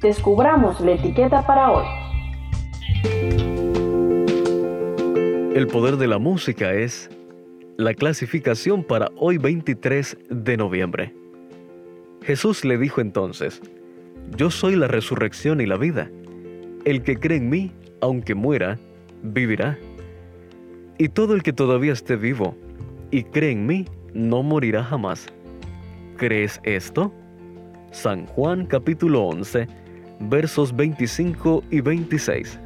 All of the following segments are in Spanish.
descubramos la etiqueta para hoy. El poder de la música es la clasificación para hoy 23 de noviembre. Jesús le dijo entonces, Yo soy la resurrección y la vida. El que cree en mí, aunque muera, vivirá. Y todo el que todavía esté vivo y cree en mí, no morirá jamás. ¿Crees esto? San Juan capítulo 11, versos 25 y 26.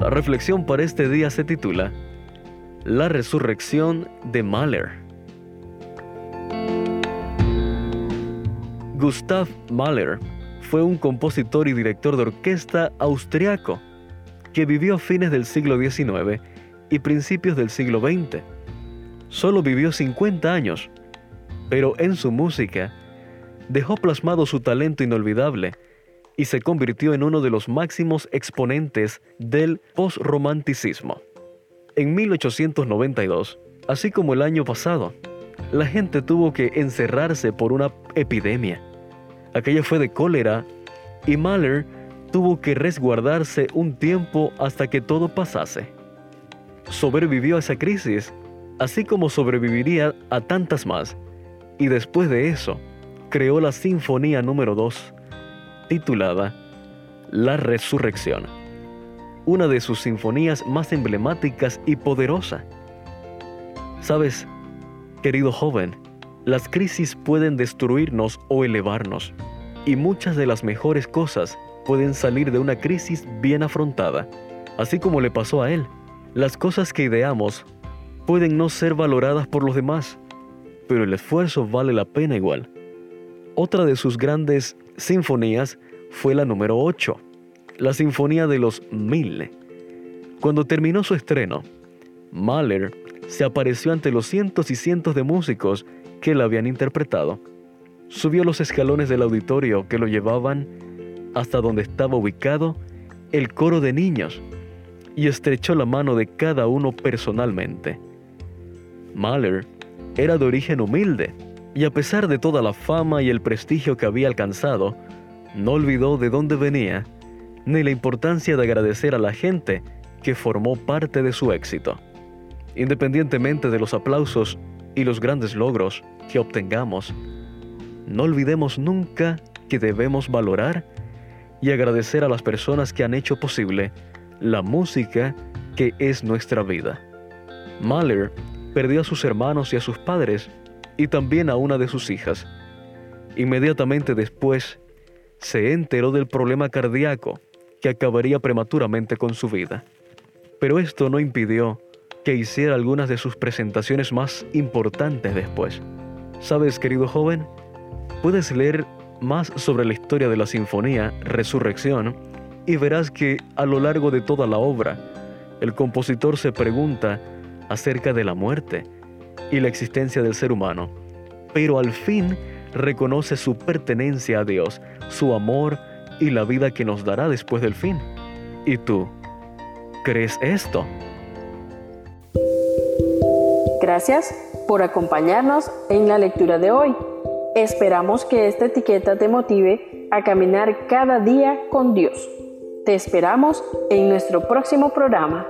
La reflexión para este día se titula La resurrección de Mahler. Gustav Mahler fue un compositor y director de orquesta austriaco que vivió a fines del siglo XIX y principios del siglo XX. Solo vivió 50 años, pero en su música dejó plasmado su talento inolvidable y se convirtió en uno de los máximos exponentes del postromanticismo. En 1892, así como el año pasado, la gente tuvo que encerrarse por una epidemia. Aquella fue de cólera y Mahler tuvo que resguardarse un tiempo hasta que todo pasase. Sobrevivió a esa crisis, así como sobreviviría a tantas más, y después de eso, creó la Sinfonía número 2, titulada La Resurrección, una de sus sinfonías más emblemáticas y poderosa. Sabes, querido joven, las crisis pueden destruirnos o elevarnos, y muchas de las mejores cosas pueden salir de una crisis bien afrontada, así como le pasó a él. Las cosas que ideamos pueden no ser valoradas por los demás, pero el esfuerzo vale la pena igual. Otra de sus grandes sinfonías fue la número 8, la Sinfonía de los Mil. Cuando terminó su estreno, Mahler se apareció ante los cientos y cientos de músicos que la habían interpretado. Subió los escalones del auditorio que lo llevaban hasta donde estaba ubicado el coro de niños y estrechó la mano de cada uno personalmente. Mahler era de origen humilde y a pesar de toda la fama y el prestigio que había alcanzado, no olvidó de dónde venía, ni la importancia de agradecer a la gente que formó parte de su éxito. Independientemente de los aplausos y los grandes logros que obtengamos, no olvidemos nunca que debemos valorar y agradecer a las personas que han hecho posible la música que es nuestra vida. Mahler perdió a sus hermanos y a sus padres y también a una de sus hijas. Inmediatamente después, se enteró del problema cardíaco que acabaría prematuramente con su vida. Pero esto no impidió que hiciera algunas de sus presentaciones más importantes después. ¿Sabes, querido joven? Puedes leer más sobre la historia de la sinfonía Resurrección y verás que a lo largo de toda la obra, el compositor se pregunta acerca de la muerte y la existencia del ser humano, pero al fin reconoce su pertenencia a Dios, su amor y la vida que nos dará después del fin. ¿Y tú? ¿Crees esto? Gracias por acompañarnos en la lectura de hoy. Esperamos que esta etiqueta te motive a caminar cada día con Dios. Te esperamos en nuestro próximo programa.